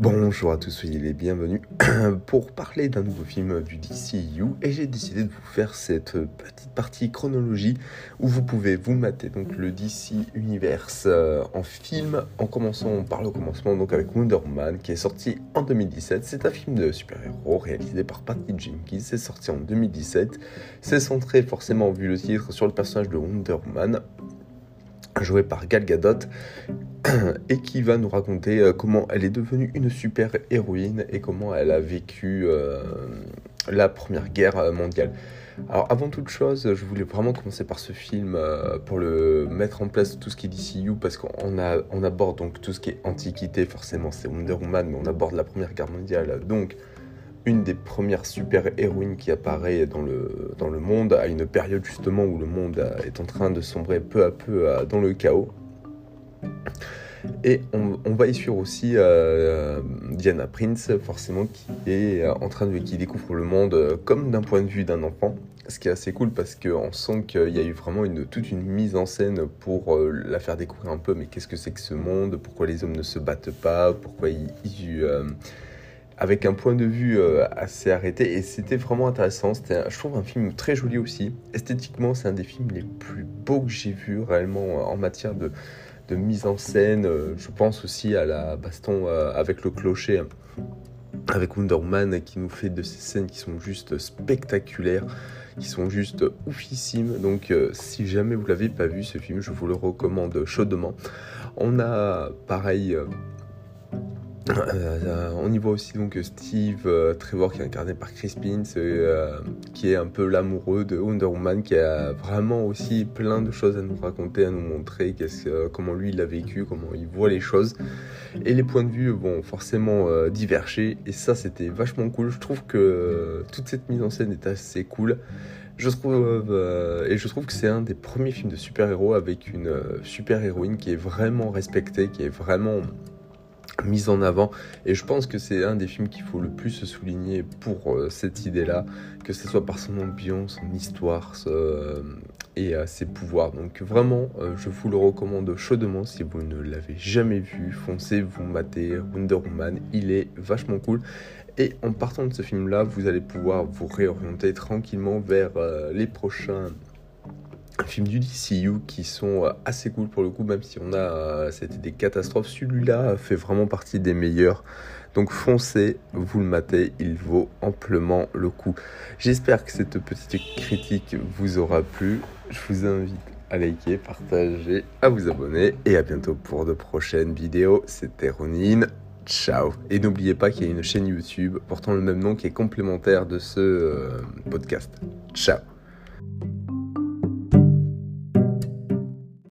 Bonjour à tous, soyez les bienvenus pour parler d'un nouveau film du DCU et j'ai décidé de vous faire cette petite partie chronologie où vous pouvez vous mater donc le DC Universe euh, en film en commençant par le commencement donc avec Wonder Woman qui est sorti en 2017. C'est un film de super-héros réalisé par Patty Jenkins, c'est sorti en 2017. C'est centré forcément vu le titre sur le personnage de Wonder Woman joué par Gal Gadot, et qui va nous raconter euh, comment elle est devenue une super héroïne et comment elle a vécu euh, la Première Guerre mondiale. Alors avant toute chose, je voulais vraiment commencer par ce film euh, pour le mettre en place tout ce qui est DCU parce qu'on on aborde donc tout ce qui est antiquité, forcément c'est Wonder Woman, mais on aborde la Première Guerre mondiale, donc une des premières super-héroïnes qui apparaît dans le monde, à une période justement où le monde est en train de sombrer peu à peu dans le chaos. Et on, va y suivre aussi euh, Diana Prince, forcément, qui est en train de qui découvre le monde comme d'un point de vue d'un enfant. Ce qui est assez cool parce qu'on sent qu'il y a eu vraiment toute une mise en scène pour euh, la faire découvrir un peu. Mais qu'est-ce que c'est que ce monde? Pourquoi les hommes ne se battent pas? Pourquoi ils, euh, avec un point de vue euh, assez arrêté? Et c'était vraiment intéressant. C'était, je trouve, un film très joli aussi. Esthétiquement, c'est un des films les plus beaux que j'ai vus réellement euh, en matière de, de mise en scène. Euh, je pense aussi à la baston avec le clocher avec Wonder Woman qui nous fait de ces scènes qui sont juste spectaculaires, qui sont juste oufissimes. Donc si jamais vous l'avez pas vu ce film, je vous le recommande chaudement. On a pareil euh, on y voit aussi donc Steve euh, Trevor qui est incarné par Chris Pines, euh, qui est un peu l'amoureux de Wonder Woman, qui a vraiment aussi plein de choses à nous raconter, à nous montrer comment lui il a vécu, comment il voit les choses. Et les points de vue vont forcément diverger, et ça c'était vachement cool. Je trouve que toute cette mise en scène est assez cool. Je trouve, et je trouve que c'est un des premiers films de super-héros avec une super-héroïne qui est vraiment respectée, qui est vraiment mise en avant. Et je pense que c'est un des films qu'il faut le plus souligner pour euh, cette idée là que ce soit par son ambiance son histoire euh, et euh, ses pouvoirs. Donc vraiment je vous le recommande chaudement. Si vous ne l'avez jamais vu foncez vous matez Wonder Woman. Il est vachement cool. Et en partant de ce film là vous allez pouvoir vous réorienter tranquillement vers les prochains films du DCU qui sont euh, assez cool pour le coup, même si on a euh, c'était des catastrophes. Celui-là fait vraiment partie des meilleurs. Donc foncez, vous le matez, il vaut amplement le coup. J'espère que cette petite critique vous aura plu. Je vous invite à liker, partager, à vous abonner et à bientôt pour de prochaines vidéos. C'était Ronin. Ciao. Et n'oubliez pas qu'il y a une chaîne YouTube portant le même nom qui est complémentaire de ce euh, podcast. Ciao.